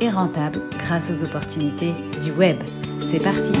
et rentable grâce aux opportunités du web. C'est parti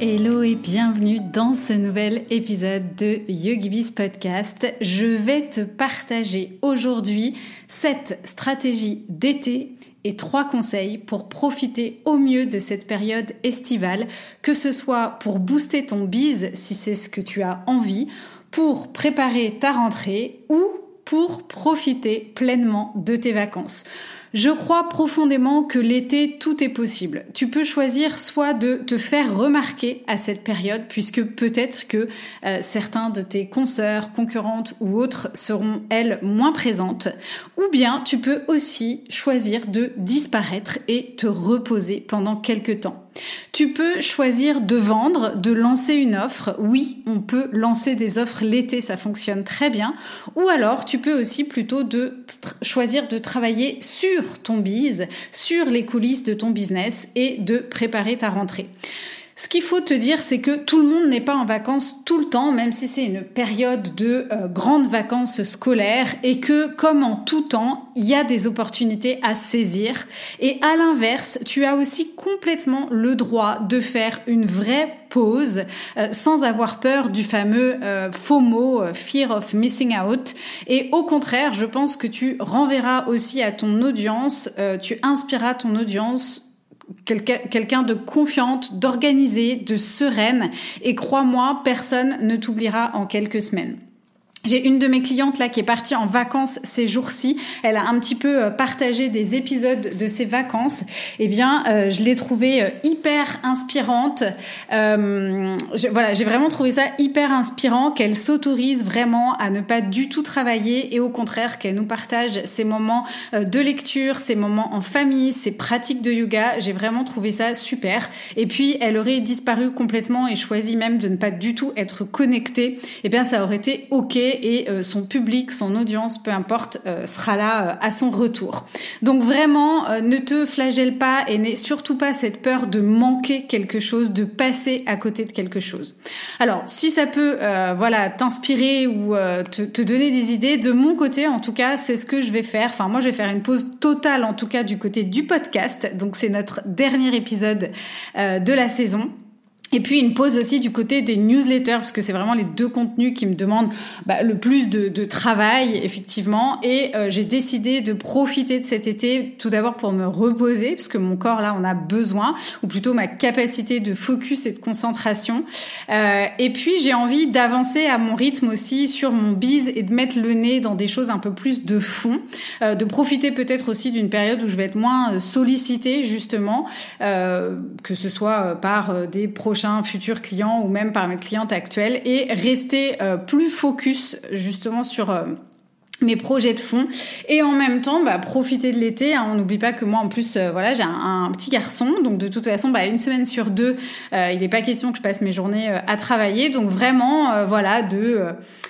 Hello et bienvenue dans ce nouvel épisode de YogiBiz Podcast. Je vais te partager aujourd'hui cette stratégie d'été et trois conseils pour profiter au mieux de cette période estivale, que ce soit pour booster ton bise si c'est ce que tu as envie, pour préparer ta rentrée ou pour profiter pleinement de tes vacances. Je crois profondément que l'été, tout est possible. Tu peux choisir soit de te faire remarquer à cette période, puisque peut-être que euh, certains de tes consoeurs, concurrentes ou autres seront, elles, moins présentes, ou bien tu peux aussi choisir de disparaître et te reposer pendant quelques temps. Tu peux choisir de vendre, de lancer une offre. Oui, on peut lancer des offres l'été, ça fonctionne très bien. Ou alors, tu peux aussi plutôt de choisir de travailler sur ton bise, sur les coulisses de ton business et de préparer ta rentrée. Ce qu'il faut te dire, c'est que tout le monde n'est pas en vacances tout le temps, même si c'est une période de euh, grandes vacances scolaires, et que, comme en tout temps, il y a des opportunités à saisir. Et à l'inverse, tu as aussi complètement le droit de faire une vraie pause euh, sans avoir peur du fameux euh, FOMO, Fear of Missing Out. Et au contraire, je pense que tu renverras aussi à ton audience, tu inspireras ton audience quelqu'un de confiante, d'organisé, de sereine. Et crois-moi, personne ne t'oubliera en quelques semaines. J'ai une de mes clientes là qui est partie en vacances ces jours-ci. Elle a un petit peu euh, partagé des épisodes de ses vacances. Eh bien, euh, je l'ai trouvée euh, hyper inspirante. voilà, j'ai vraiment trouvé ça hyper inspirant qu'elle s'autorise vraiment à ne pas du tout travailler et au contraire qu'elle nous partage ses moments de lecture, ses moments en famille, ses pratiques de yoga. J'ai vraiment trouvé ça super. Et puis, elle aurait disparu complètement et choisi même de ne pas du tout être connectée. Eh bien, ça aurait été ok et euh, son public, son audience, peu importe, euh, sera là euh, à son retour. Donc vraiment, ne te flagelle pas et n'aie surtout pas cette peur de manquer quelque chose, de passer à côté de quelque chose. Alors, si ça peut, voilà, t'inspirer ou te, te, donner des idées, de mon côté, en tout cas, c'est ce que je vais faire. Enfin, moi, je vais faire une pause totale, en tout cas, du côté du podcast. Donc, c'est notre dernier épisode de la saison. Et puis une pause aussi du côté des newsletters, parce que c'est vraiment les deux contenus qui me demandent bah, le plus de, de, travail, effectivement. Et euh, j'ai décidé de profiter de cet été, tout d'abord pour me reposer, parce que mon corps, là, on a besoin, ou plutôt ma capacité de focus et de concentration. Euh, et puis j'ai envie d'avancer à mon rythme aussi sur mon bise et de mettre le nez dans des choses un peu plus de fond, euh, de profiter peut-être aussi d'une période où je vais être moins euh, sollicitée, justement, euh, que ce soit par des prochains futurs clients ou même par mes clientes actuelles et rester euh, plus focus justement sur euh, mes projets de fond. Et en même temps bah, profiter de l'été hein. on n'oublie pas que moi en plus euh, voilà j'ai un, petit garçon. Donc de toute façon bah, une semaine sur deux il n'est pas question que je passe mes journées à travailler. Donc vraiment voilà de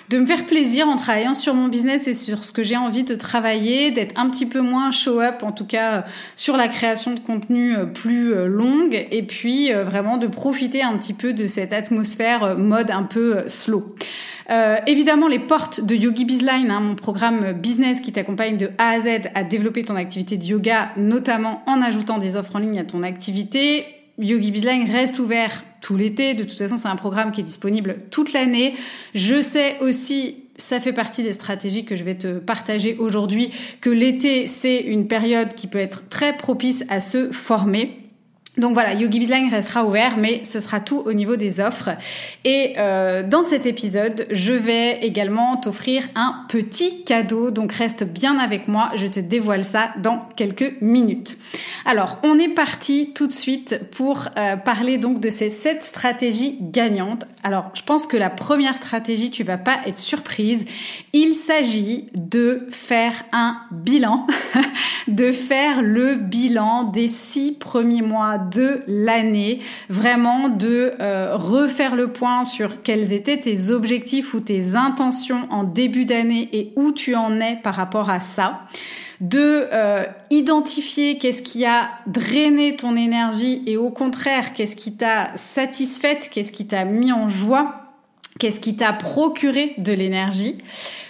de me faire plaisir en travaillant sur mon business et sur ce que j'ai envie de travailler d'être un petit peu moins show up en tout cas sur la création de contenu plus longue. Et puis vraiment de profiter un petit peu de cette atmosphère mode un peu slow euh, évidemment, les portes de Yogi Bizline, hein, mon programme business qui t'accompagne de A à Z à développer ton activité de yoga, notamment en ajoutant des offres en ligne à ton activité. Yogi Bizline reste ouvert tout l'été. De toute façon, c'est un programme qui est disponible toute l'année. Je sais aussi ça fait partie des stratégies que je vais te partager aujourd'hui, que l'été, c'est une période qui peut être très propice à se former. Donc voilà, Yogi restera ouvert, mais ce sera tout au niveau des offres. Et euh, dans cet épisode, je vais également t'offrir un petit cadeau, donc reste bien avec moi, je te dévoile ça dans quelques minutes. Alors, on est parti tout de suite pour euh, parler donc de ces sept stratégies gagnantes. Alors, je pense que la première stratégie, tu vas pas être surprise. Il s'agit de faire un bilan, de faire le bilan des six premiers mois de l'année, vraiment de euh, refaire le point sur quels étaient tes objectifs ou tes intentions en début d'année et où tu en es par rapport à ça. De euh, identifier qu'est-ce qui a drainé ton énergie et au contraire qu'est-ce qui t'a satisfaite, qu'est-ce qui t'a mis en joie, qu'est-ce qui t'a procuré de l'énergie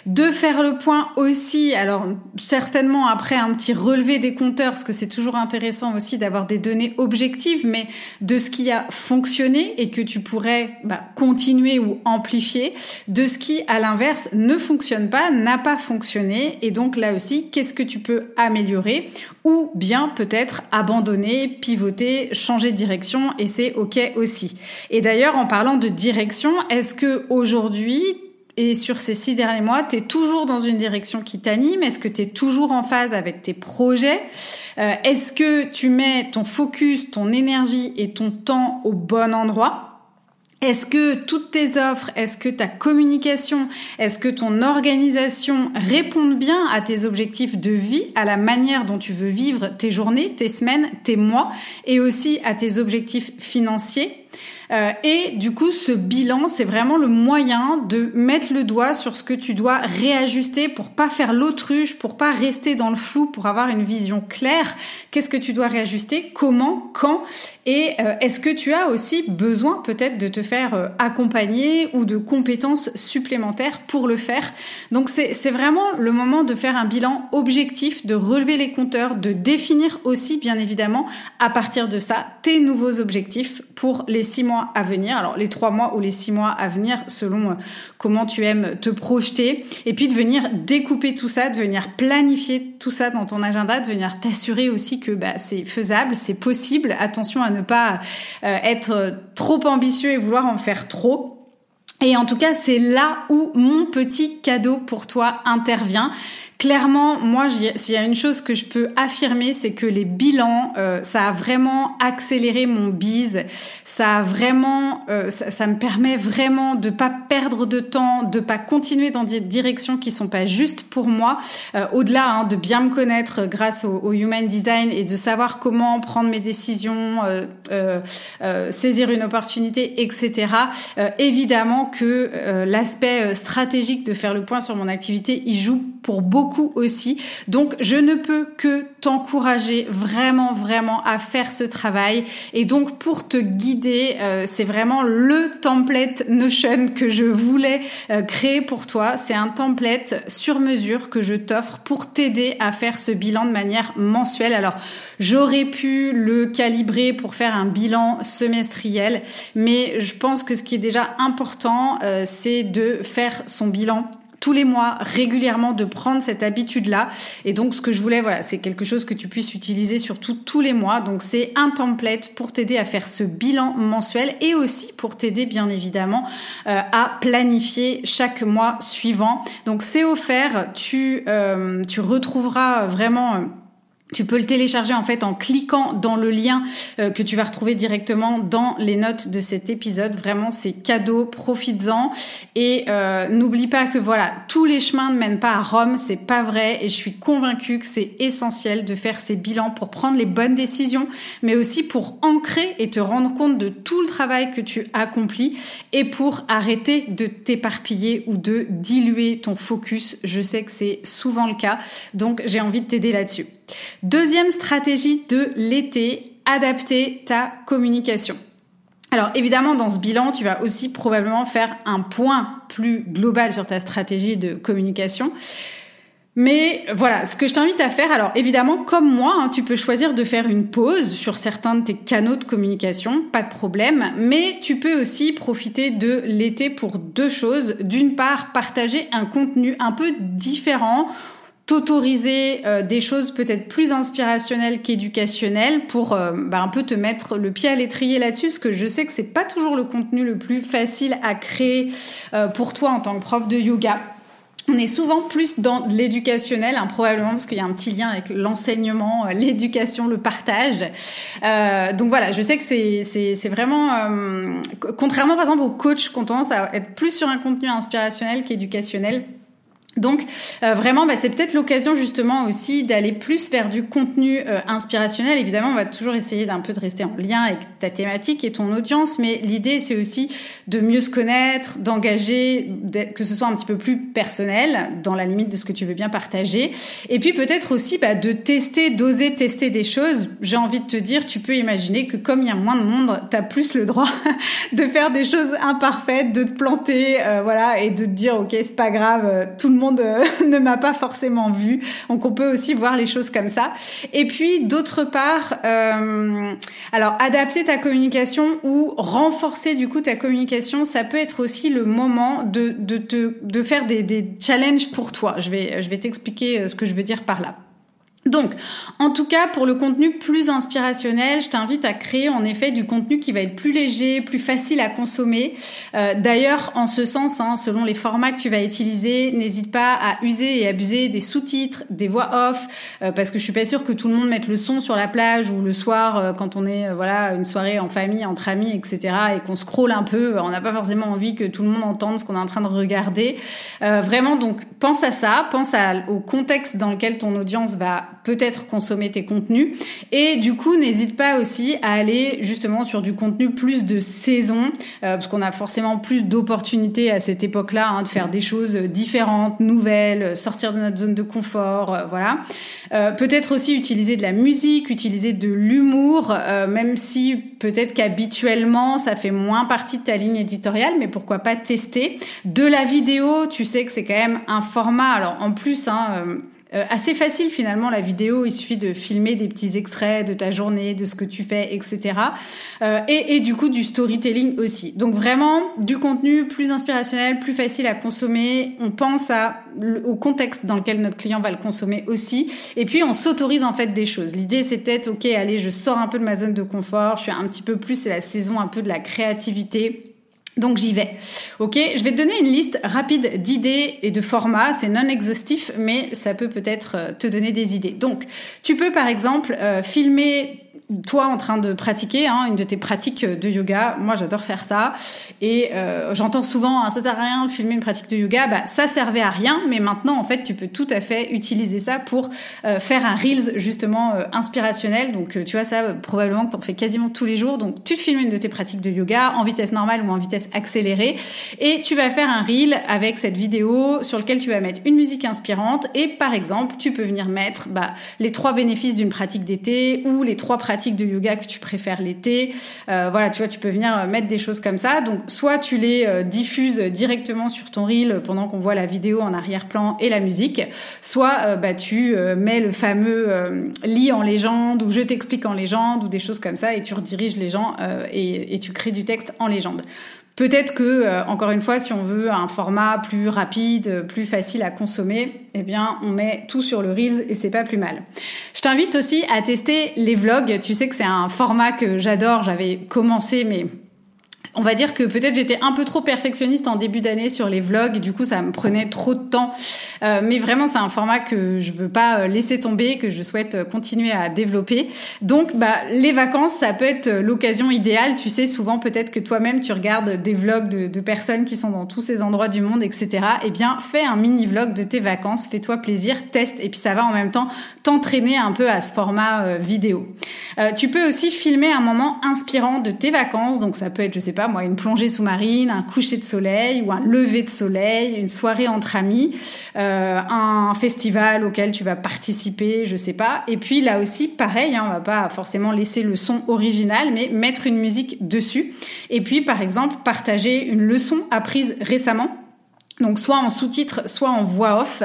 de faire le point aussi, alors certainement après un petit relevé des compteurs, parce que c'est toujours intéressant aussi d'avoir des données objectives, mais de ce qui a fonctionné et que tu pourrais bah, continuer ou amplifier, de ce qui, à l'inverse, ne fonctionne pas, n'a pas fonctionné, et donc là aussi, qu'est-ce que tu peux améliorer ou bien peut-être abandonner, pivoter, changer de direction, et c'est ok aussi. Et d'ailleurs, en parlant de direction, est-ce que aujourd'hui et sur ces six derniers mois, tu es toujours dans une direction qui t'anime. Est-ce que tu es toujours en phase avec tes projets? Euh, Est-ce que tu mets ton focus, ton énergie et ton temps au bon endroit? Est-ce que toutes tes offres, est-ce que ta communication, est-ce que ton organisation répondent bien à tes objectifs de vie, à la manière dont tu veux vivre tes journées, tes semaines, tes mois et aussi à tes objectifs financiers? Euh, et du coup, ce bilan, c'est vraiment le moyen de mettre le doigt sur ce que tu dois réajuster pour pas faire l'autruche, pour pas rester dans le flou, pour avoir une vision claire. Qu'est-ce que tu dois réajuster? Comment? Quand? Et euh, est-ce que tu as aussi besoin peut-être de te faire euh, accompagner ou de compétences supplémentaires pour le faire? Donc c'est vraiment le moment de faire un bilan objectif, de relever les compteurs, de définir aussi bien évidemment à partir de ça tes nouveaux objectifs pour les six mois à venir. Alors les trois mois ou les six mois à venir selon euh, comment tu aimes te projeter. Et puis de venir découper tout ça, de venir planifier tout ça dans ton agenda, de venir t'assurer aussi que bah, c'est faisable, c'est possible. Attention à ne pas euh, être trop ambitieux et vouloir en faire trop. Et en tout cas, c'est là où mon petit cadeau pour toi intervient clairement, moi, s'il y a une chose que je peux affirmer, c'est que les bilans, euh, ça a vraiment accéléré mon bise. Ça a vraiment, euh, ça, me permet vraiment de pas perdre de temps, de pas continuer dans des directions qui sont pas justes pour moi. Euh, au-delà hein, de bien me connaître grâce au, human design et de savoir comment prendre mes décisions, saisir une opportunité, etc. évidemment que l'aspect stratégique de faire le point sur mon activité, il joue pour beaucoup aussi. Donc, je ne peux que t'encourager vraiment, vraiment à faire ce travail. Et donc, pour te guider, euh, c'est vraiment le template Notion que je voulais euh, créer pour toi. C'est un template sur mesure que je t'offre pour t'aider à faire ce bilan de manière mensuelle. Alors, j'aurais pu le calibrer pour faire un bilan semestriel, mais je pense que ce qui est déjà important, euh, c'est de faire son bilan tous les mois, régulièrement, de prendre cette habitude-là. Et donc, ce que je voulais, voilà, c'est quelque chose que tu puisses utiliser surtout tous les mois. Donc, c'est un template pour t'aider à faire ce bilan mensuel et aussi pour t'aider, bien évidemment, euh, à planifier chaque mois suivant. Donc, c'est offert. Tu, euh, tu retrouveras vraiment... Tu peux le télécharger en fait en cliquant dans le lien euh, que tu vas retrouver directement dans les notes de cet épisode. Vraiment, c'est cadeau, profites-en et euh, n'oublie pas que voilà, tous les chemins ne mènent pas à Rome, c'est pas vrai et je suis convaincue que c'est essentiel de faire ces bilans pour prendre les bonnes décisions, mais aussi pour ancrer et te rendre compte de tout le travail que tu accomplis et pour arrêter de t'éparpiller ou de diluer ton focus. Je sais que c'est souvent le cas, donc j'ai envie de t'aider là-dessus. Deuxième stratégie de l'été, adapter ta communication. Alors évidemment, dans ce bilan, tu vas aussi probablement faire un point plus global sur ta stratégie de communication. Mais voilà, ce que je t'invite à faire, alors évidemment, comme moi, hein, tu peux choisir de faire une pause sur certains de tes canaux de communication, pas de problème, mais tu peux aussi profiter de l'été pour deux choses. D'une part, partager un contenu un peu différent t'autoriser euh, des choses peut-être plus inspirationnelles qu'éducationnelles pour euh, bah, un peu te mettre le pied à l'étrier là-dessus, parce que je sais que c'est pas toujours le contenu le plus facile à créer euh, pour toi en tant que prof de yoga. on est souvent plus dans l'éducationnel, hein, probablement parce qu'il y a un petit lien avec l'enseignement, euh, l'éducation, le partage. Donc voilà, je sais que c'est vraiment, contrairement par exemple aux coachs qui ont tendance à être plus sur un contenu inspirationnel qu'éducationnel. Donc euh, vraiment, bah, c'est peut-être l'occasion justement aussi d'aller plus vers du contenu euh, inspirationnel. Évidemment, on va toujours essayer d'un peu de rester en lien avec ta thématique et ton audience, mais l'idée c'est aussi de mieux se connaître, d'engager, que ce soit un petit peu plus personnel, dans la limite de ce que tu veux bien partager, et puis peut-être aussi bah, de tester, d'oser tester des choses. J'ai envie de te dire, tu peux imaginer que comme il y a moins de monde, tu as plus le droit de faire des choses imparfaites, de te planter, euh, voilà, et de te dire ok c'est pas grave, tout le monde euh, ne m'a pas forcément vu. Donc on peut aussi voir les choses comme ça. Et puis d'autre part, euh, alors adapter ta communication ou renforcer du coup ta communication, ça peut être aussi le moment de de, de, faire des, des challenges pour toi. Je vais je vais t'expliquer euh, ce que je veux dire par là. Donc, en tout cas, pour le contenu plus inspirationnel, je t'invite à créer en effet du contenu qui va être plus léger, plus facile à consommer. Euh, d'ailleurs, en ce sens, hein, selon les formats que tu vas utiliser, n'hésite pas à user et abuser des sous-titres, des voix off, euh, parce que je suis pas sûre que tout le monde mette le son sur la plage ou le soir euh, quand on est voilà une soirée en famille, entre amis, etc. et qu'on scrolle un peu. On n'a pas forcément envie que tout le monde entende ce qu'on est en train de regarder. vraiment, donc pense à ça, pense au contexte dans lequel ton audience va peut-être consommer tes contenus. Et du coup, n'hésite pas aussi à aller justement sur du contenu plus de saison, euh, parce qu'on a forcément plus d'opportunités à cette époque-là hein, de faire des choses différentes, nouvelles, sortir de notre zone de confort, euh, voilà. Euh, peut-être aussi utiliser de la musique, utiliser de l'humour, même si peut-être qu'habituellement ça fait moins partie de ta ligne éditoriale, mais pourquoi pas tester. De la vidéo, tu sais que c'est quand même un format. Alors en plus, hein, euh, assez facile finalement la vidéo. Il suffit de filmer des petits extraits de ta journée, de ce que tu fais, etc. Euh, et, et, du coup du storytelling aussi. Donc vraiment du contenu plus inspirationnel, plus facile à consommer. On pense à, au contexte dans lequel notre client va le consommer aussi. Et puis on s'autorise en fait des choses. L'idée c'est peut-être ok, allez, je sors un peu de ma zone de confort. Je suis un petit peu plus, c'est la saison un peu de la créativité donc j'y vais. Ok, je vais te donner une liste rapide d'idées et de formats. C'est non exhaustif, mais ça peut peut-être euh, te donner des idées. Donc tu peux par exemple euh, filmer toi en train de pratiquer hein, une de tes pratiques de yoga, moi j'adore faire ça. Et euh, j'entends souvent hein, ça sert à rien de filmer une pratique de yoga, bah ça servait à rien, mais maintenant en fait tu peux tout à fait utiliser ça pour euh, faire un reels justement euh, inspirationnel. Donc tu vois ça probablement que tu en fais quasiment tous les jours. Donc tu filmes une de tes pratiques de yoga en vitesse normale ou en vitesse accélérée. Et tu vas faire un reel avec cette vidéo sur lequel tu vas mettre une musique inspirante. Et par exemple tu peux venir mettre bah, les trois bénéfices d'une pratique d'été ou les trois pratiques de yoga que tu préfères l'été. Euh, voilà, tu vois, tu peux venir euh, mettre des choses comme ça. Donc, soit tu les euh, diffuses directement sur ton reel pendant qu'on voit la vidéo en arrière-plan et la musique, soit bah, tu mets le fameux lit en légende ou je t'explique en légende ou des choses comme ça et tu rediriges les gens et tu crées du texte en légende. Peut-être que, euh, encore une fois, si on veut un format plus rapide, plus facile à consommer, eh bien, on met tout sur le Reels et c'est pas plus mal. Je t'invite aussi à tester les vlogs. Tu sais que c'est un format que j'adore. J'avais commencé, mais on va dire que peut-être j'étais un peu trop perfectionniste en début d'année sur les vlogs et du coup ça me prenait trop de temps. Euh, mais vraiment c'est un format que je veux pas euh, laisser tomber, que je souhaite euh, continuer à développer. Donc bah les vacances ça peut être l'occasion idéale. Tu sais souvent peut-être que toi-même tu regardes des vlogs de, de, personnes qui sont dans tous ces endroits du monde, etc. Eh bien fais un mini vlog de tes vacances, fais-toi plaisir, teste et puis ça va en même temps t'entraîner un peu à ce format vidéo. tu peux aussi filmer un moment inspirant de tes vacances. Donc ça peut être je sais pas moi, une plongée sous-marine, un coucher de soleil ou un lever de soleil, une soirée entre amis, euh, un festival auquel tu vas participer, je sais pas. Et puis là aussi, pareil, hein, on va pas forcément laisser le son original, mais mettre une musique dessus. Et puis, par exemple, partager une leçon apprise récemment donc soit en sous-titre, soit en voix off,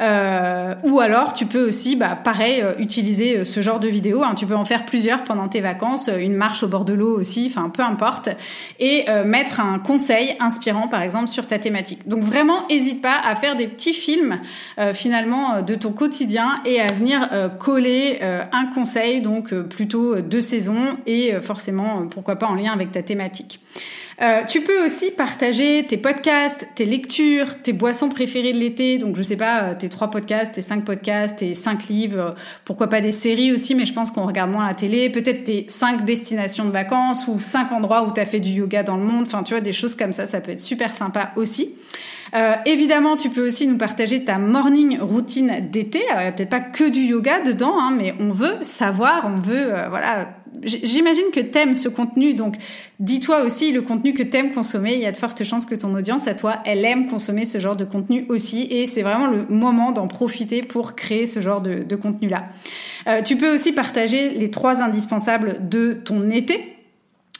euh, ou alors tu peux aussi, bah, pareil, euh, utiliser euh, ce genre de vidéo. Hein. Tu peux en faire plusieurs pendant tes vacances, une marche au bord de l'eau aussi, enfin peu importe, et mettre un conseil inspirant par exemple sur ta thématique. Donc vraiment, n'hésite pas à faire des petits films finalement de ton quotidien et à venir coller un conseil donc plutôt de saison et forcément pourquoi pas en lien avec ta thématique. Euh, tu peux aussi partager tes podcasts, tes lectures, tes boissons préférées de l'été. Donc, je sais pas, euh, tes trois podcasts, tes cinq podcasts, tes cinq livres. Euh, pourquoi pas des séries aussi, mais je pense qu'on regarde moins la télé. Peut-être tes cinq destinations de vacances ou cinq endroits où tu as fait du yoga dans le monde. Enfin, tu vois, des choses comme ça, ça peut être super sympa aussi. Euh, évidemment, tu peux aussi nous partager ta morning routine d'été. Alors, il n'y a peut-être pas que du yoga dedans, hein, mais on veut savoir, on veut, voilà. J'imagine que t'aimes ce contenu, donc dis-toi aussi le contenu que t'aimes consommer. Il y a de fortes chances que ton audience, à toi, elle aime consommer ce genre de contenu aussi, et c'est vraiment le moment d'en profiter pour créer ce genre de, contenu-là. Euh, tu peux aussi partager les trois indispensables de ton été.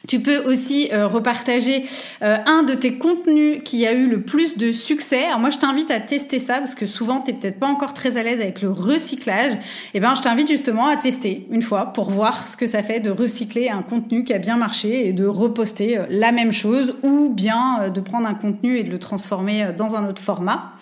Tu peux aussi euh, repartager euh, un de tes contenus qui a eu le plus de succès. Alors moi, je t'invite à tester ça parce que souvent, tu peut-être pas encore très à l'aise avec le recyclage. Eh ben, je t'invite justement à tester une fois pour voir ce que ça fait de recycler un contenu qui a bien marché et de reposter euh, la même chose ou bien de prendre un contenu et de le transformer dans un autre format.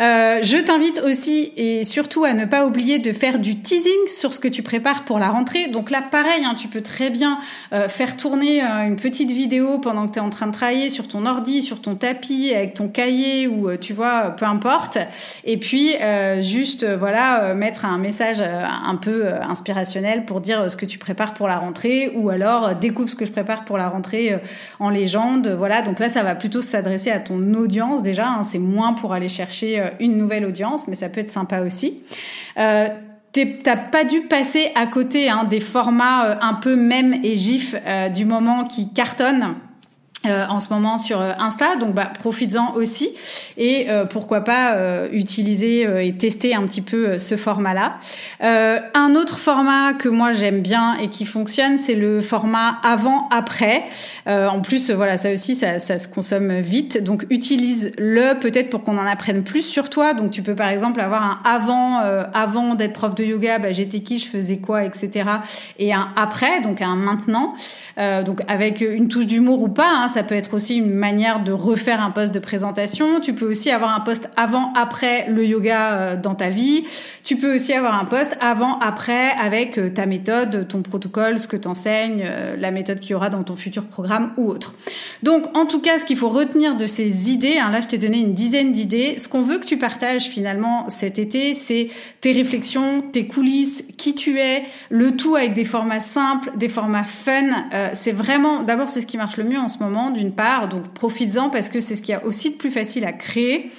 Euh, je t'invite aussi et surtout à ne pas oublier de faire du teasing sur ce que tu prépares pour la rentrée. Donc là, pareil, hein, tu peux très bien euh, faire tourner euh, une petite vidéo pendant que tu es en train de travailler sur ton ordi, sur ton tapis, avec ton cahier ou tu vois, peu importe. Et puis juste voilà, mettre un message un peu inspirationnel pour dire ce que tu prépares pour la rentrée ou alors découvre ce que je prépare pour la rentrée en légende. Voilà, donc là, ça va plutôt s'adresser à ton audience déjà. Hein. C'est moins pour aller chercher euh, une nouvelle audience, mais ça peut être sympa aussi. Euh, T'as pas dû passer à côté hein, des formats euh, un peu même et gif euh, du moment qui cartonnent euh, en ce moment sur euh, Insta, donc bah, profites-en aussi et euh, pourquoi pas utiliser et tester un petit peu ce format-là. un autre format que moi j'aime bien et qui fonctionne, c'est le format avant-après. en plus, voilà, ça aussi, ça, ça, se consomme vite, donc utilise-le peut-être pour qu'on en apprenne plus sur toi. Donc tu peux par exemple avoir un avant, avant d'être prof de yoga, bah, j'étais qui, je faisais quoi, etc. Et un après, donc un maintenant, donc avec une touche d'humour ou pas. Hein, ça peut être aussi une manière de refaire un poste de présentation. Tu peux aussi avoir un poste avant, après le yoga euh, dans ta vie. Tu peux aussi avoir un poste avant, après avec euh, ta méthode, ton protocole, ce que t'enseignes, euh, la méthode qu'il y aura dans ton futur programme ou autre. Donc, en tout cas, ce qu'il faut retenir de ces idées, hein, là, je t'ai donné une dizaine d'idées. Ce qu'on veut que tu partages finalement cet été, c'est tes réflexions, tes coulisses, qui tu es, le tout avec des formats simples, des formats fun. c'est vraiment, d'abord, c'est ce qui marche le mieux en ce moment d'une part, donc profites-en parce que c'est ce qui a aussi de plus facile à créer.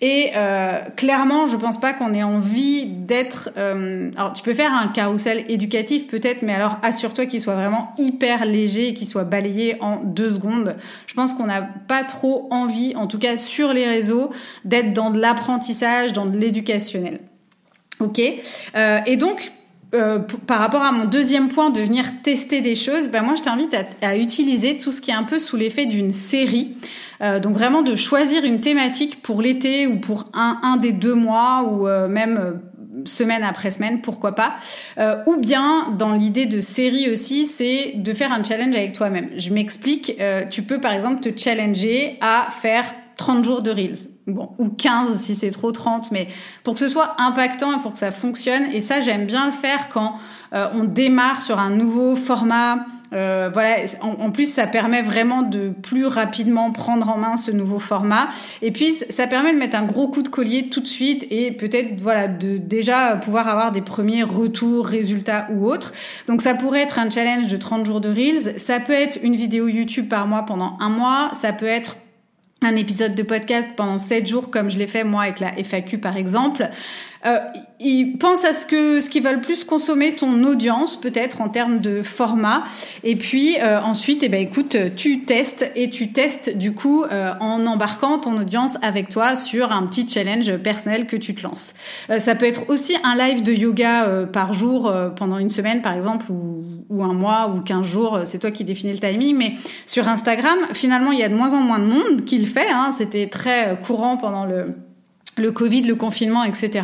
Et euh, clairement, je pense pas qu'on ait envie d'être. Euh, alors, tu peux faire un carrousel éducatif peut-être, mais alors assure-toi qu'il soit vraiment hyper léger et qu'il soit balayé en deux secondes. Je pense qu'on n'a pas trop envie, en tout cas sur les réseaux, d'être dans de l'apprentissage, dans de l'éducationnel. Ok? Euh, et donc, euh, par rapport à mon deuxième point de venir tester des choses, ben moi je t'invite à, utiliser tout ce qui est un peu sous l'effet d'une série. Euh, donc vraiment de choisir une thématique pour l'été ou pour un, un des deux mois ou euh, même semaine après semaine, pourquoi pas. ou bien dans l'idée de série aussi, c'est de faire un challenge avec toi-même. Je m'explique. tu peux par exemple te challenger à faire 30 jours de Reels. Bon, ou 15 si c'est trop 30, mais pour que ce soit impactant et pour que ça fonctionne. Et ça, j'aime bien le faire quand euh, on démarre sur un nouveau format. Euh, voilà, en, plus ça permet vraiment de plus rapidement prendre en main ce nouveau format. Et puis ça permet de mettre un gros coup de collier tout de suite et peut-être voilà de déjà pouvoir avoir des premiers retours, résultats ou autres. Donc ça pourrait être un challenge de 30 jours de reels. Ça peut être une vidéo YouTube par mois pendant un mois. Ça peut être un épisode de podcast pendant 7 jours comme je l'ai fait moi avec la FAQ par exemple. Euh, ils pensent à ce que ce qui va le plus consommer ton audience peut-être en termes de format. Et puis euh, ensuite eh ben écoute tu testes et tu testes du coup euh, en embarquant ton audience avec toi sur un petit challenge personnel que tu te lances. Euh, ça peut être aussi un live de yoga par jour pendant une semaine par exemple ou, ou un mois ou 15 jours, c'est toi qui définis le timing. Mais sur Instagram finalement il y a de moins en moins de monde qui le fait hein, c'était très courant pendant le le Covid, le confinement, etc.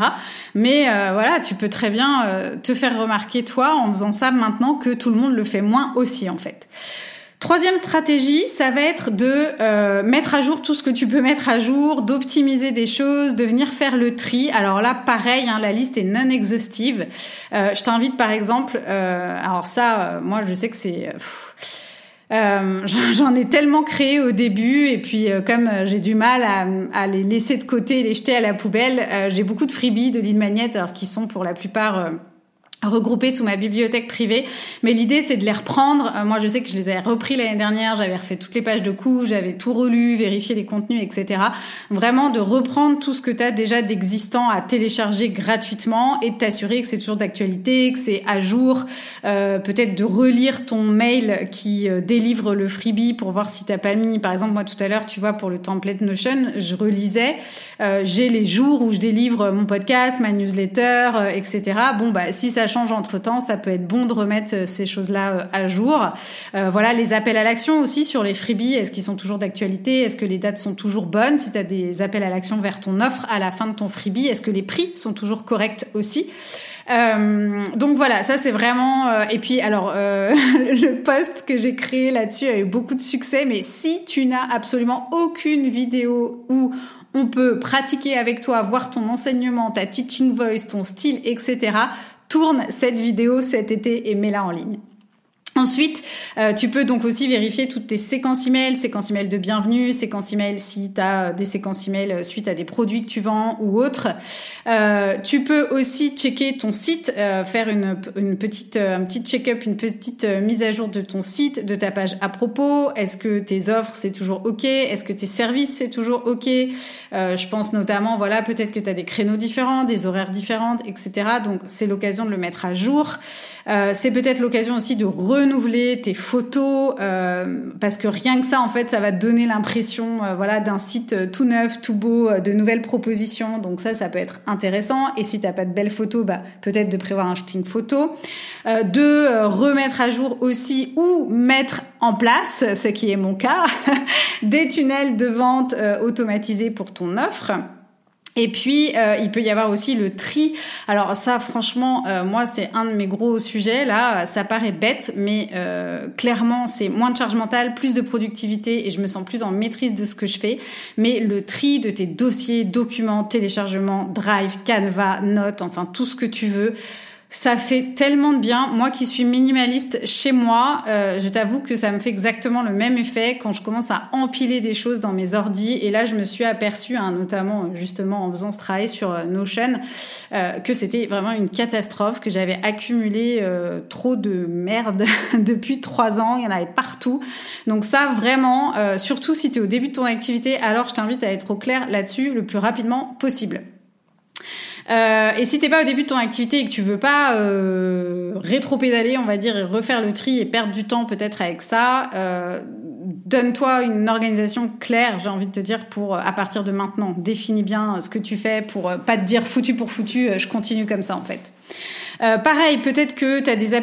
Mais euh, voilà, tu peux très bien euh, te faire remarquer toi en faisant ça maintenant que tout le monde le fait moins aussi en fait. Troisième stratégie, ça va être de euh, mettre à jour tout ce que tu peux mettre à jour, d'optimiser des choses, de venir faire le tri. Alors là, pareil, hein, la liste est non exhaustive. je t'invite par exemple, alors ça, moi je sais que c'est J'en ai tellement créé au début et puis comme j'ai du mal à, les laisser de côté, les jeter à la poubelle, j'ai beaucoup de freebies de Lead Magnet alors qui sont pour la plupart regroupés sous ma bibliothèque privée. Mais l'idée, c'est de les reprendre. Euh, moi, je sais que je les ai repris l'année dernière. J'avais refait toutes les pages de coups, j'avais tout relu, vérifié les contenus, etc. Vraiment de reprendre tout ce que tu as déjà d'existant à télécharger gratuitement et de t'assurer que c'est toujours d'actualité, que c'est à jour. Euh, Peut-être de relire ton mail qui euh, délivre le freebie pour voir si t'as pas mis. Par exemple, moi tout à l'heure, tu vois, pour le template Notion, je relisais. J'ai les jours où je délivre mon podcast, ma newsletter, etc. Bon, bah si ça change entre temps, ça peut être bon de remettre euh, ces choses-là euh, à jour. Euh, voilà, les appels à l'action aussi sur les freebies, est-ce qu'ils sont toujours d'actualité? Est-ce que les dates sont toujours bonnes? Si tu as des appels à l'action vers ton offre à la fin de ton freebie, est-ce que les prix sont toujours corrects aussi? Donc voilà, ça c'est vraiment. et puis alors, le post que j'ai créé là-dessus a eu beaucoup de succès. Mais si tu n'as absolument aucune vidéo où on peut pratiquer avec toi, voir ton enseignement, ta teaching voice, ton style, etc tourne cette vidéo cet été et mets-la en ligne. Ensuite, euh, tu peux donc aussi vérifier toutes tes séquences email, séquences email de bienvenue, séquences email si tu as des séquences email euh, suite à des produits que tu vends ou autres. Euh, tu peux aussi checker ton site, euh, faire une, une petite, un petit check-up, une petite mise à jour de ton site, de ta page à propos. Est-ce que tes offres c'est toujours ok? Est-ce que tes services c'est toujours ok? Je pense notamment, voilà, peut-être que tu as des créneaux différents, des horaires différentes, etc. Donc c'est l'occasion de le mettre à jour. c'est peut-être l'occasion aussi de re renouveler tes photos euh, parce que rien que ça en fait ça va donner l'impression euh, voilà d'un site euh, tout neuf tout beau de nouvelles propositions. Donc ça ça peut être intéressant. Et si t'as pas de belles photos bah peut-être de prévoir un shooting photo. De remettre à jour aussi ou mettre en place ce qui est mon cas des tunnels de vente automatisés pour ton offre et puis, euh, il peut y avoir aussi le tri. Alors ça, franchement, euh, moi, c'est un de mes gros sujets. Là, ça paraît bête, mais euh, clairement, c'est moins de charge mentale, plus de productivité, et je me sens plus en maîtrise de ce que je fais. Mais le tri de tes dossiers, documents, téléchargements, Drive, Canva, Notes, enfin tout ce que tu veux, ça fait tellement de bien. Moi qui suis minimaliste chez moi, euh, je t'avoue que ça me fait exactement le même effet quand je commence à empiler des choses dans mes ordis. Et là, je me suis aperçue, hein, notamment justement en faisant ce travail sur euh, Notion, euh, que c'était vraiment une catastrophe, que j'avais accumulé euh, trop de merde depuis trois ans. Il y en avait partout. Donc ça, vraiment, euh, surtout si tu es au début de ton activité, alors je t'invite à être au clair là-dessus le plus rapidement possible. Euh, et si t'es pas au début de ton activité et que tu veux pas euh, rétro-pédaler, on va dire, et refaire le tri et perdre du temps peut-être avec ça, euh, donne-toi une organisation claire, j'ai envie de te dire, pour à partir de maintenant. Définis bien ce que tu fais pour pas te dire foutu pour foutu, je continue comme ça en fait. Euh, pareil, peut-être que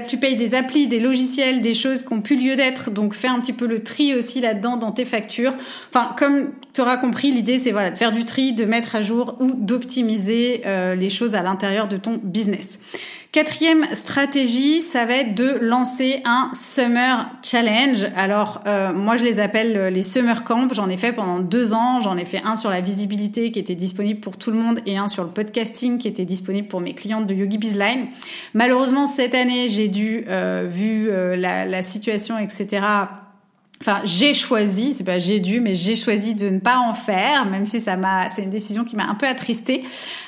tu payes des applis, des logiciels, des choses qui ont plus lieu d'être, donc fais un petit peu le tri aussi là-dedans dans tes factures. Enfin, comme tu auras compris, l'idée c'est voilà de faire du tri, de mettre à jour ou d'optimiser euh, les choses à l'intérieur de ton business. Quatrième stratégie, ça va être de lancer un Summer Challenge. Alors, euh, moi, je les appelle euh, les Summer Camp. J'en ai fait pendant deux ans. J'en ai fait un sur la visibilité qui était disponible pour tout le monde et un sur le podcasting qui était disponible pour mes clientes de Yogi Bizline. Malheureusement, cette année, j'ai dû, euh, vu la, la situation, etc., Enfin, j'ai choisi, c'est pas j'ai dû, mais j'ai choisi de ne pas en faire, même si ça m'a, c'est une décision qui m'a un peu attristée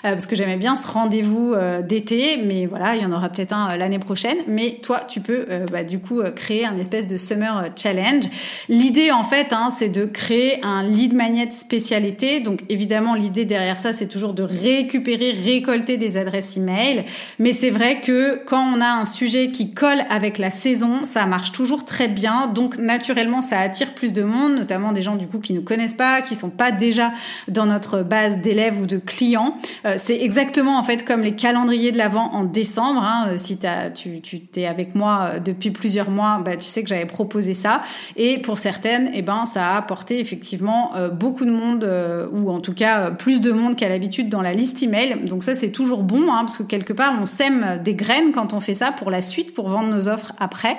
euh, parce que j'aimais bien ce rendez-vous euh, d'été, mais voilà, il y en aura peut-être un euh, l'année prochaine. Mais toi, tu peux, bah, du coup, créer un espèce de summer challenge. L'idée, en fait, hein, c'est de créer un lead magnet spécialité. Donc, évidemment, l'idée derrière ça, c'est toujours de récupérer, récolter des adresses email. Mais c'est vrai que quand on a un sujet qui colle avec la saison, ça marche toujours très bien. Donc, naturellement ça attire plus de monde, notamment des gens du coup qui ne connaissent pas, qui sont pas déjà dans notre base d'élèves ou de clients. Euh, c'est exactement en fait comme les calendriers de l'avant en décembre. Hein. Euh, si tu, tu t'es avec moi euh, depuis plusieurs mois, bah, tu sais que j'avais proposé ça. Et pour certaines, eh ben ça a apporté effectivement beaucoup de monde ou en tout cas plus de monde qu'à l'habitude dans la liste email. Donc ça c'est toujours bon hein, parce que quelque part on sème des graines quand on fait ça pour la suite, pour vendre nos offres après.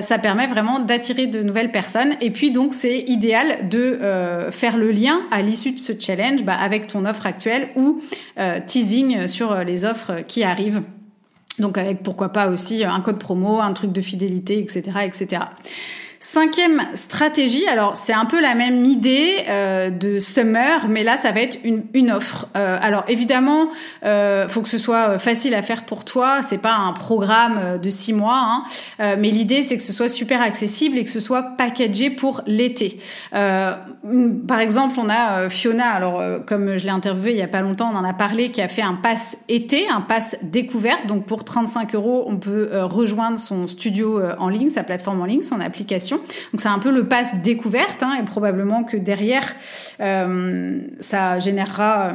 ça permet vraiment d'attirer de nouvelles personnes et puis donc c'est idéal de euh, faire le lien à l'issue de ce challenge bah, avec ton offre actuelle ou euh, teasing sur euh, les offres qui arrivent. Donc avec pourquoi pas aussi un code promo, un truc de fidélité, etc., etc. Cinquième stratégie, alors c'est un peu la même idée euh, de summer, mais là ça va être une, offre. Euh, alors évidemment, euh, faut que ce soit facile à faire pour toi. C'est pas un programme euh, de six mois, hein, euh, mais l'idée c'est que ce soit super accessible et que ce soit packagé pour l'été. par exemple, on a Fiona. Alors comme je l'ai interviewé il y a pas longtemps, on en a parlé, qui a fait un pass été, un pass découverte. Donc pour 35 euros, on peut rejoindre son studio en ligne, sa plateforme en ligne, son application donc c'est un peu le pass découverte hein, et probablement que derrière, euh, ça générera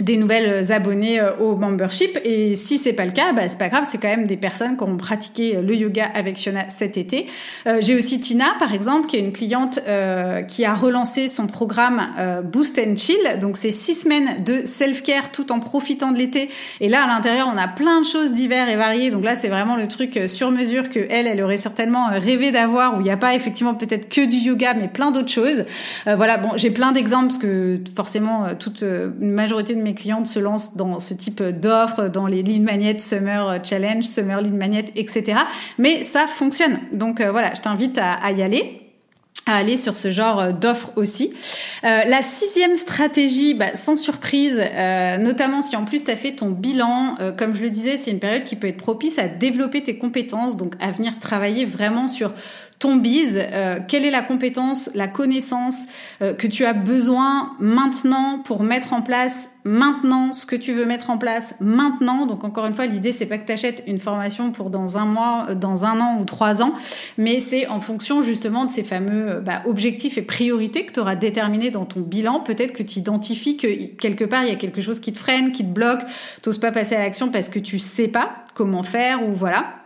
des nouvelles abonnés euh, au membership. Et si c'est pas le cas bah c'est pas grave c'est quand même des personnes qui ont pratiqué le yoga avec Fiona cet été. Euh, j'ai aussi Tina par exemple qui est une cliente euh, qui a relancé son programme euh, Boost and Chill. Donc c'est six semaines de self care tout en profitant de l'été. Et là à l'intérieur on a plein de choses diverses et variées. Donc là c'est vraiment le truc sur mesure que elle elle aurait certainement rêvé d'avoir où il n'y a pas effectivement peut-être que du yoga mais plein d'autres choses. Voilà bon j'ai plein d'exemples parce que forcément toute une majorité de mes clientes se lancent dans ce type d'offres, dans les Lead Magnet Summer Challenge, Summer Lead Magnet, etc. Mais ça fonctionne. Donc euh, voilà, je t'invite à, y aller à aller sur ce genre d'offres aussi. Euh, la sixième stratégie, bah, sans surprise, euh, notamment si en plus tu as fait ton bilan, comme je le disais, c'est une période qui peut être propice à développer tes compétences, donc à venir travailler vraiment sur ton bise, euh, quelle est la compétence, la connaissance euh, que tu as besoin maintenant pour mettre en place maintenant ce que tu veux mettre en place maintenant. Donc encore une fois, l'idée c'est pas que tu achètes une formation pour dans un mois, euh, dans un an ou trois ans, mais c'est en fonction justement de ces fameux bah, objectifs et priorités que tu auras déterminés dans ton bilan. Peut-être que tu identifies que quelque part il y a quelque chose qui te freine, qui te bloque, t'oses pas passer à l'action parce que tu sais pas comment faire ou voilà.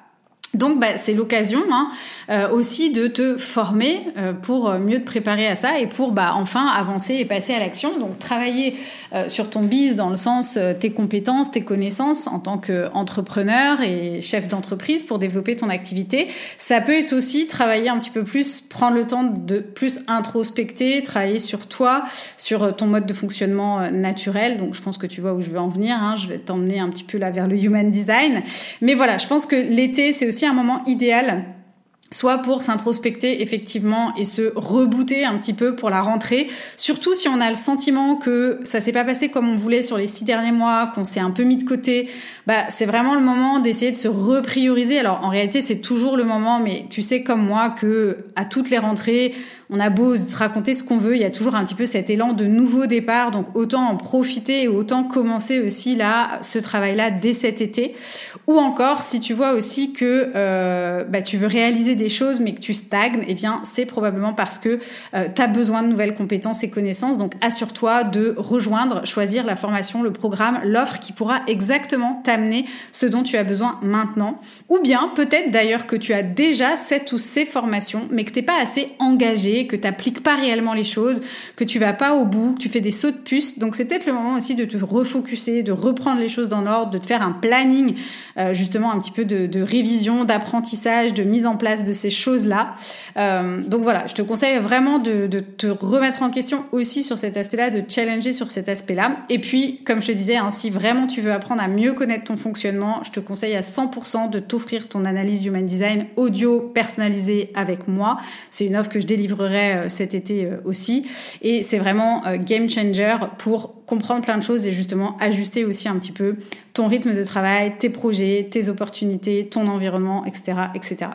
Donc bah, c'est l'occasion hein, euh, aussi de te former euh, pour mieux te préparer à ça et pour bah, enfin avancer et passer à l'action. Donc travailler euh, sur ton biz dans le sens tes compétences, tes connaissances en tant qu'entrepreneur et chef d'entreprise pour développer ton activité. Ça peut être aussi travailler un petit peu plus, prendre le temps de plus introspecter, travailler sur toi, sur ton mode de fonctionnement naturel. Donc je pense que tu vois où je veux en venir. Hein. Je vais t'emmener un petit peu là vers le human design. Mais voilà, je pense que l'été c'est aussi un moment idéal soit pour s'introspecter effectivement et se rebooter un petit peu pour la rentrée, surtout si on a le sentiment que ça s'est pas passé comme on voulait sur les six derniers mois, qu'on s'est un peu mis de côté, bah c'est vraiment le moment d'essayer de se reprioriser. Alors en réalité c'est toujours le moment, mais tu sais comme moi que à toutes les rentrées, on a beau se raconter ce qu'on veut, il y a toujours un petit peu cet élan de nouveau départ, donc autant en profiter et autant commencer aussi là ce travail-là dès cet été. Ou encore, si tu vois aussi que euh, bah, tu veux réaliser des choses mais que tu stagnes, eh bien c'est probablement parce que euh, tu as besoin de nouvelles compétences et connaissances. Donc assure-toi de rejoindre, choisir la formation, le programme, l'offre qui pourra exactement t'amener ce dont tu as besoin maintenant. Ou bien peut-être d'ailleurs que tu as déjà cette ou ces formations mais que t'es pas assez engagé que tu n'appliques pas réellement les choses, que tu vas pas au bout, que tu fais des sauts de puce. Donc c'est peut-être le moment aussi de te refocuser, de reprendre les choses dans l'ordre, de te faire un planning, euh, justement un petit peu de, révision, d'apprentissage, de mise en place de ces choses-là. Euh, donc voilà, je te conseille vraiment de, te remettre en question aussi sur cet aspect-là, de challenger sur cet aspect-là. Et puis, comme je te disais, hein, si vraiment tu veux apprendre à mieux connaître ton fonctionnement, je te conseille à 100% de t'offrir ton analyse Human Design audio personnalisée avec moi. C'est une offre que je délivrerai euh, cet été euh, aussi. Et c'est vraiment euh, game changer pour comprendre plein de choses et justement ajuster aussi un petit peu ton rythme de travail, tes projets, tes opportunités, ton environnement, etc., etc.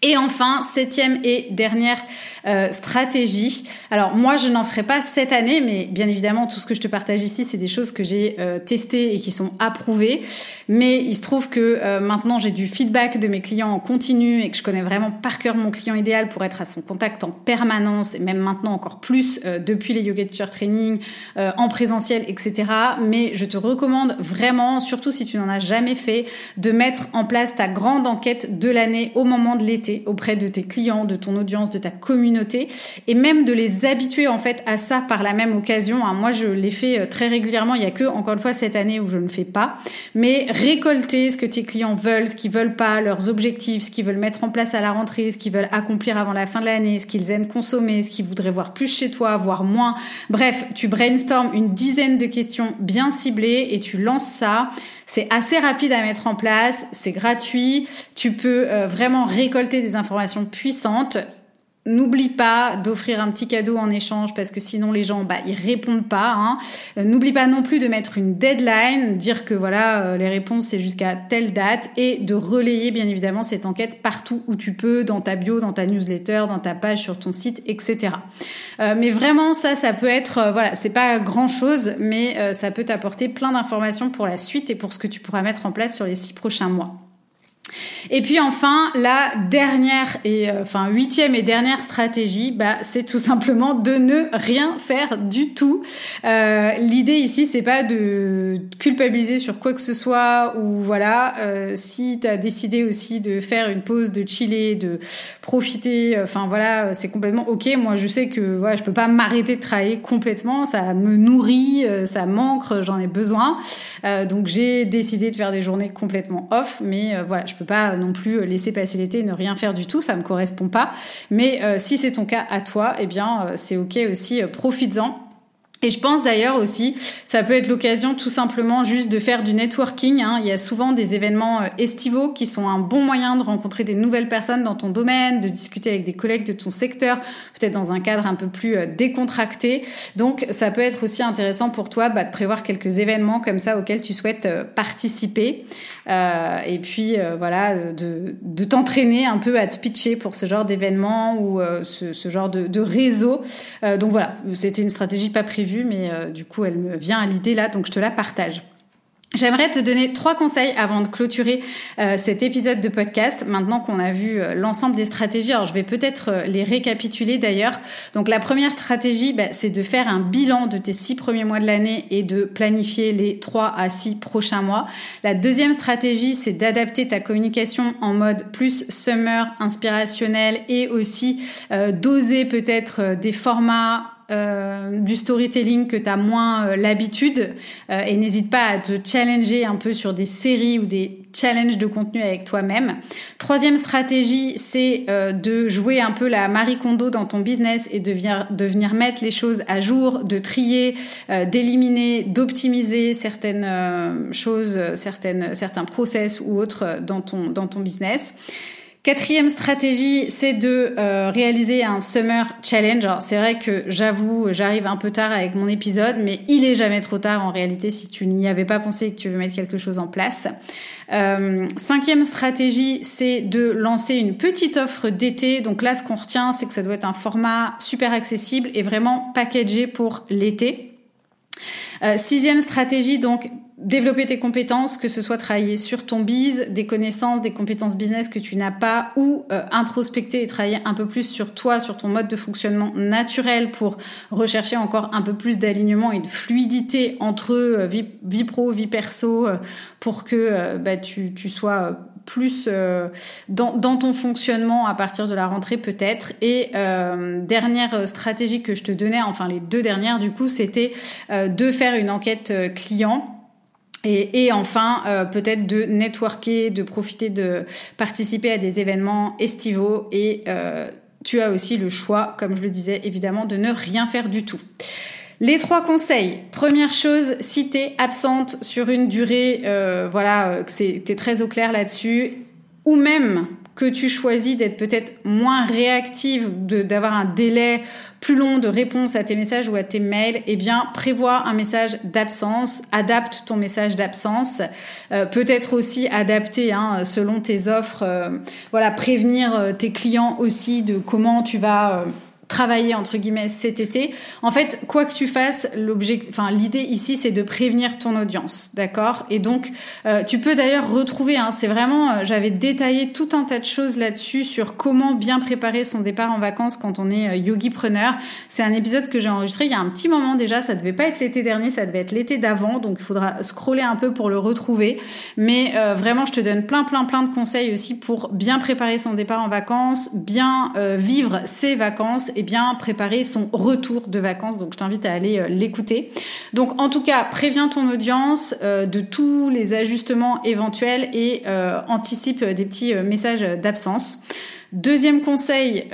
Et enfin, septième et dernière euh, stratégie. Alors moi, je n'en ferai pas cette année, mais bien évidemment, tout ce que je te partage ici, c'est des choses que j'ai euh, testées et qui sont approuvées. Mais il se trouve que euh, maintenant, j'ai du feedback de mes clients en continu et que je connais vraiment par cœur mon client idéal pour être à son contact en permanence et même maintenant encore plus depuis les Yoga Teacher Training, en présentiel, etc. Mais je te recommande vraiment, surtout si tu n'en as jamais fait, de mettre en place ta grande enquête de l'année au moment de l'été auprès de tes clients, de ton audience, de ta communauté, et même de les habituer en fait à ça par la même occasion. Hein. Moi, je l'ai fait euh, très régulièrement. Il y a que encore une fois cette année où je ne fais pas, mais récolter ce que tes clients veulent, ce qu'ils veulent pas, leurs objectifs, ce qu'ils veulent mettre en place à la rentrée, ce qu'ils veulent accomplir avant la fin de l'année, ce qu'ils aiment consommer, ce qu'ils voudraient voir plus chez toi, voir moins. Bref, tu brainstormes une dizaine de questions bien ciblées et tu lances ça. C'est assez rapide à mettre en place, c'est gratuit, tu peux euh, vraiment récolter des informations puissantes N'oublie pas d'offrir un petit cadeau en échange parce que sinon les gens, bah, ils répondent pas. Hein. Euh, n'oublie pas non plus de mettre une deadline, dire que voilà, euh, les réponses c'est jusqu'à telle date et de relayer bien évidemment cette enquête partout où tu peux, dans ta bio, dans ta newsletter, dans ta page sur ton site, etc. Euh, mais vraiment, ça, ça peut être, voilà, c'est pas grand chose, mais ça peut t'apporter plein d'informations pour la suite et pour ce que tu pourras mettre en place sur les six prochains mois. Et puis enfin, la dernière et euh, enfin huitième et dernière stratégie, bah, c'est tout simplement de ne rien faire du tout. Euh, L'idée ici, c'est pas de culpabiliser sur quoi que ce soit ou voilà. Euh, si tu as décidé aussi de faire une pause, de chiller, de profiter, euh, enfin voilà, c'est complètement ok. Moi, je sais que voilà, je peux pas m'arrêter de travailler complètement. Ça me nourrit, ça manque, j'en ai besoin. donc j'ai décidé de faire des journées complètement off, mais voilà, je peux pas non plus laisser passer l'été et ne rien faire du tout, ça me correspond pas. Mais euh, si c'est ton cas à toi, eh bien euh, c'est ok aussi, euh, profites-en. Et je pense d'ailleurs aussi, ça peut être l'occasion tout simplement juste de faire du networking. Hein. Il y a souvent des événements estivaux qui sont un bon moyen de rencontrer des nouvelles personnes dans ton domaine, de discuter avec des collègues de ton secteur, peut-être dans un cadre un peu plus décontracté. Donc ça peut être aussi intéressant pour toi bah, de prévoir quelques événements comme ça auxquels tu souhaites participer. Euh, et puis euh, voilà, de, t'entraîner un peu à te pitcher pour ce genre d'événement ou euh, ce, ce, genre de, de réseau. donc voilà, c'était une stratégie pas prévue, mais du coup elle me vient à l'idée là, donc je te la partage. J'aimerais te donner trois conseils avant de clôturer euh, cet épisode de podcast. Maintenant qu'on a vu euh, l'ensemble des stratégies, alors je vais peut-être euh, les récapituler d'ailleurs. Donc la première stratégie, bah, c'est de faire un bilan de tes six premiers mois de l'année et de planifier les trois à six prochains mois. La deuxième stratégie, c'est d'adapter ta communication en mode plus summer, inspirationnel et aussi d'oser peut-être des formats euh, du storytelling que tu as moins euh, l'habitude euh, et n'hésite pas à te challenger un peu sur des séries ou des challenges de contenu avec toi-même. Troisième stratégie, c'est de jouer un peu la Marie Kondo dans ton business et de venir, de venir mettre les choses à jour, de trier, d'éliminer, d'optimiser certaines choses, certaines, certains process ou autres dans ton, dans ton business. Quatrième stratégie, c'est de euh, réaliser un Summer Challenge. C'est vrai que j'avoue, j'arrive un peu tard avec mon épisode, mais il est jamais trop tard en réalité si tu n'y avais pas pensé que tu veux mettre quelque chose en place. Euh, cinquième stratégie, c'est de lancer une petite offre d'été. Donc là, ce qu'on retient, c'est que ça doit être un format super accessible et vraiment packagé pour l'été. Euh, sixième stratégie, donc développer tes compétences, que ce soit travailler sur ton biz, des connaissances, des compétences business que tu n'as pas, ou euh, introspecter et travailler un peu plus sur toi, sur ton mode de fonctionnement naturel pour rechercher encore un peu plus d'alignement et de fluidité entre euh, vie, pro, vie perso, euh, pour que bah, tu, tu sois plus dans, dans, ton fonctionnement à partir de la rentrée peut-être. Et dernière stratégie que je te donnais, enfin les deux dernières du coup, c'était de faire une enquête client et, enfin, euh, peut-être de networker, de profiter de participer à des événements estivaux. Et euh, tu as aussi le choix, comme je le disais, évidemment, de ne rien faire du tout. Les trois conseils. Première chose, si tu es absente sur une durée, euh, voilà, que tu es très au clair là-dessus, ou même que tu choisis d'être peut-être moins réactive, d'avoir un délai plus long de réponse à tes messages ou à tes mails, eh bien, prévois un message d'absence, adapte ton message d'absence, euh, peut-être aussi adapter hein, selon tes offres, euh, voilà, prévenir euh, tes clients aussi de comment tu vas travailler entre guillemets cet été. En fait, quoi que tu fasses, l'objectif, enfin l'idée ici, c'est de prévenir ton audience, d'accord? Et donc, euh, tu peux d'ailleurs retrouver. Hein, c'est vraiment, euh, j'avais détaillé tout un tas de choses là-dessus sur comment bien préparer son départ en vacances quand on est euh, yogi preneur. C'est un épisode que j'ai enregistré il y a un petit moment déjà. Ça devait pas être l'été dernier, ça devait être l'été d'avant, donc il faudra scroller un peu pour le retrouver. Mais vraiment, je te donne plein, plein, plein de conseils aussi pour bien préparer son départ en vacances, bien vivre ses vacances et bien préparer son retour de vacances. Donc je t'invite à aller euh, l'écouter. Donc en tout cas, préviens ton audience euh, de tous les ajustements éventuels et euh, anticipe des petits messages d'absence. Deuxième conseil,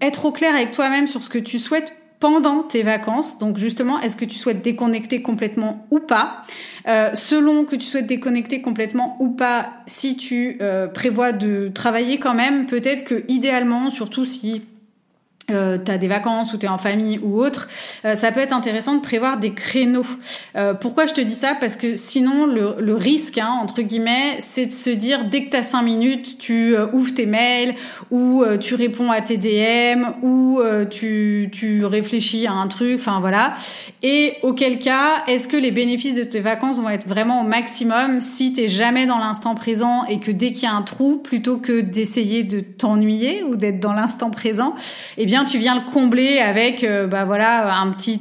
être au clair avec toi-même sur ce que tu souhaites pendant tes vacances. Donc justement, est-ce que tu souhaites déconnecter complètement ou pas? Selon que tu souhaites déconnecter complètement ou pas, si tu prévois de travailler quand même, peut-être que idéalement, surtout si euh, t'as des vacances ou t'es en famille ou autre, euh, ça peut être intéressant de prévoir des créneaux. Euh, pourquoi je te dis ça? Parce que sinon, le, le risque, hein, entre guillemets, c'est de se dire dès que t'as cinq minutes, tu euh, ouvres tes mails ou euh, tu réponds à tes DM ou tu, tu réfléchis à un truc, enfin voilà. Et auquel cas, est-ce que les bénéfices de tes vacances vont être vraiment au maximum si t'es jamais dans l'instant présent et que dès qu'il y a un trou, plutôt que d'essayer de t'ennuyer ou d'être dans l'instant présent, eh bien tu viens le combler avec, euh, bah voilà, un petit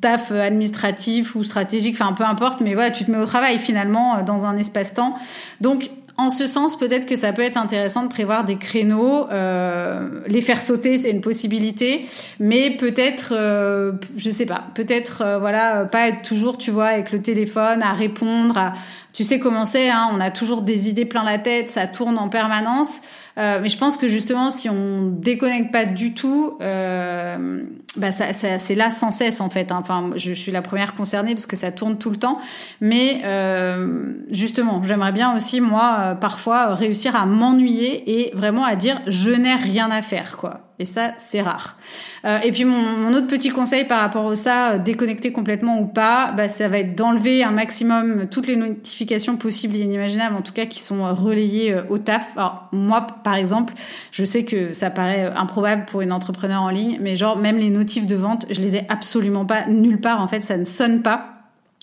taf administratif ou stratégique, enfin peu importe, mais voilà, tu te mets au travail finalement euh, dans un espace-temps. Donc en ce sens, peut-être que ça peut être intéressant de prévoir des créneaux, euh, les faire sauter, c'est une possibilité, mais peut-être, euh, je sais pas, peut-être, euh, voilà, pas être toujours, tu vois, avec le téléphone à répondre. Tu sais comment c'est, hein, on a toujours des idées plein la tête, ça tourne en permanence. Euh, mais je pense que justement, si on déconnecte pas du tout, euh, bah ça, c'est là sans cesse en fait. Hein. Enfin, je, suis la première concernée parce que ça tourne tout le temps. Mais euh, justement, j'aimerais bien aussi moi parfois réussir à m'ennuyer et vraiment à dire je n'ai rien à faire quoi. Et ça, c'est rare. Euh, et puis mon, mon, autre petit conseil par rapport à ça, euh, déconnecter complètement ou pas, bah, ça va être d'enlever un maximum toutes les notifications possibles et inimaginables, en tout cas qui sont relayées au taf. Alors moi, par exemple, je sais que ça paraît improbable pour une entrepreneur en ligne, mais genre même les notifs de vente, je les ai absolument pas nulle part. En fait, ça ne sonne pas.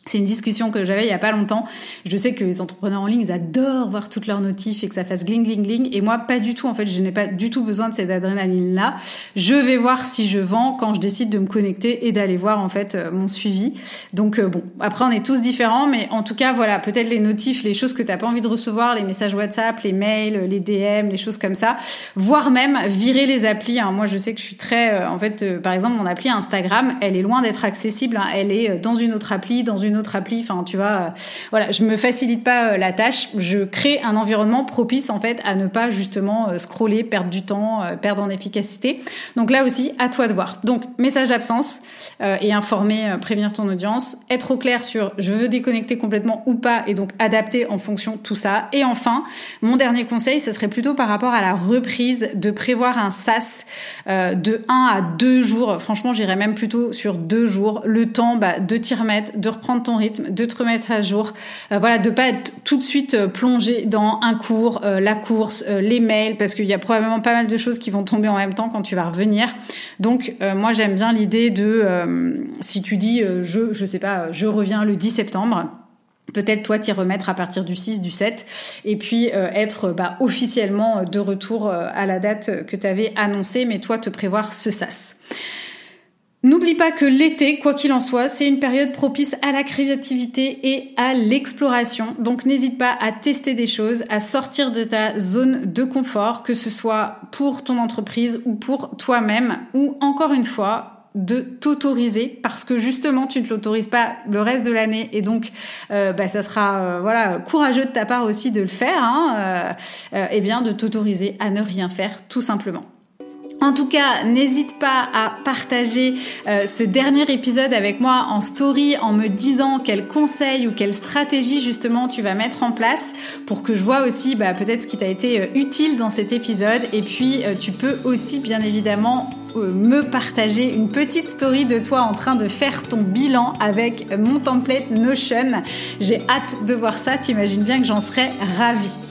C'est une discussion que j'avais il y a pas longtemps. Je sais que les entrepreneurs en ligne, ils adorent voir toutes leurs notifs et que ça fasse gling gling gling. Et moi, pas du tout. En fait, je n'ai pas du tout besoin de cette adrénaline-là. Je vais voir si je vends quand je décide de me connecter et d'aller voir en fait euh, mon suivi. Donc euh, bon, après on est tous différents, mais en tout cas voilà, peut-être les notifs, les choses que t'as pas envie de recevoir, les messages WhatsApp, les mails, les DM, les choses comme ça, voire même virer les applis. Hein. Moi, je sais que je suis très, euh, en fait, par exemple, mon appli Instagram, elle est loin d'être accessible. Hein. Elle est dans une autre appli, dans une autre appli. Enfin, tu vois, euh, voilà, je me facilite pas euh, la tâche. Je crée un environnement propice en fait à ne pas justement euh, scroller, perdre du temps, perdre en efficacité. Donc là aussi, à toi de voir. Donc message d'absence et informer, prévenir ton audience, être au clair sur je veux déconnecter complètement ou pas et donc adapter en fonction de tout ça. Et enfin, mon dernier conseil, ce serait plutôt par rapport à la reprise de prévoir un sas de 1 à 2 jours. Franchement, j'irais même plutôt sur 2 jours. Le temps bah, de t'y remettre, de reprendre ton rythme de te remettre à jour, euh, voilà, de pas être tout de suite euh, plongé dans un cours, euh, la course, les mails, parce qu'il y a probablement pas mal de choses qui vont tomber en même temps quand tu vas revenir. Donc moi j'aime bien l'idée de si tu dis je je sais pas, je reviens le 10 septembre peut-être toi t'y remettre à partir du 6, du 7, et puis être bah, officiellement de retour à la date que tu avais annoncée, mais toi te prévoir ce SAS. N'oublie pas que l'été, quoi qu'il en soit, c'est une période propice à la créativité et à l'exploration. Donc n'hésite pas à tester des choses, à sortir de ta zone de confort, que ce soit pour ton entreprise ou pour toi-même, ou encore une fois, de t'autoriser parce que justement tu ne l'autorises pas le reste de l'année et donc euh, bah, ça sera euh, voilà courageux de ta part aussi de le faire hein, euh, euh et bien de t'autoriser à ne rien faire tout simplement. En tout cas, n'hésite pas à partager euh, ce dernier épisode avec moi en story en me disant quels conseils ou quelles stratégies justement tu vas mettre en place pour que je vois aussi bah, peut-être ce qui t'a été euh, utile dans cet épisode. Et puis euh, tu peux aussi bien évidemment me partager une petite story de toi en train de faire ton bilan avec mon template Notion. J'ai hâte de voir ça, t'imagines bien que j'en serais ravie.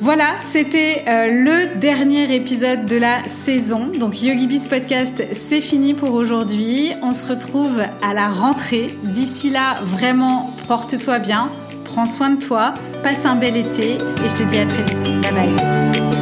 Voilà, c'était euh, le dernier épisode de la saison. Donc YogiBiz Podcast, c'est fini pour aujourd'hui. On se retrouve à la rentrée. D'ici là, vraiment, porte-toi bien, prends soin de toi, passe un bel été et je te dis à très vite. Bye bye.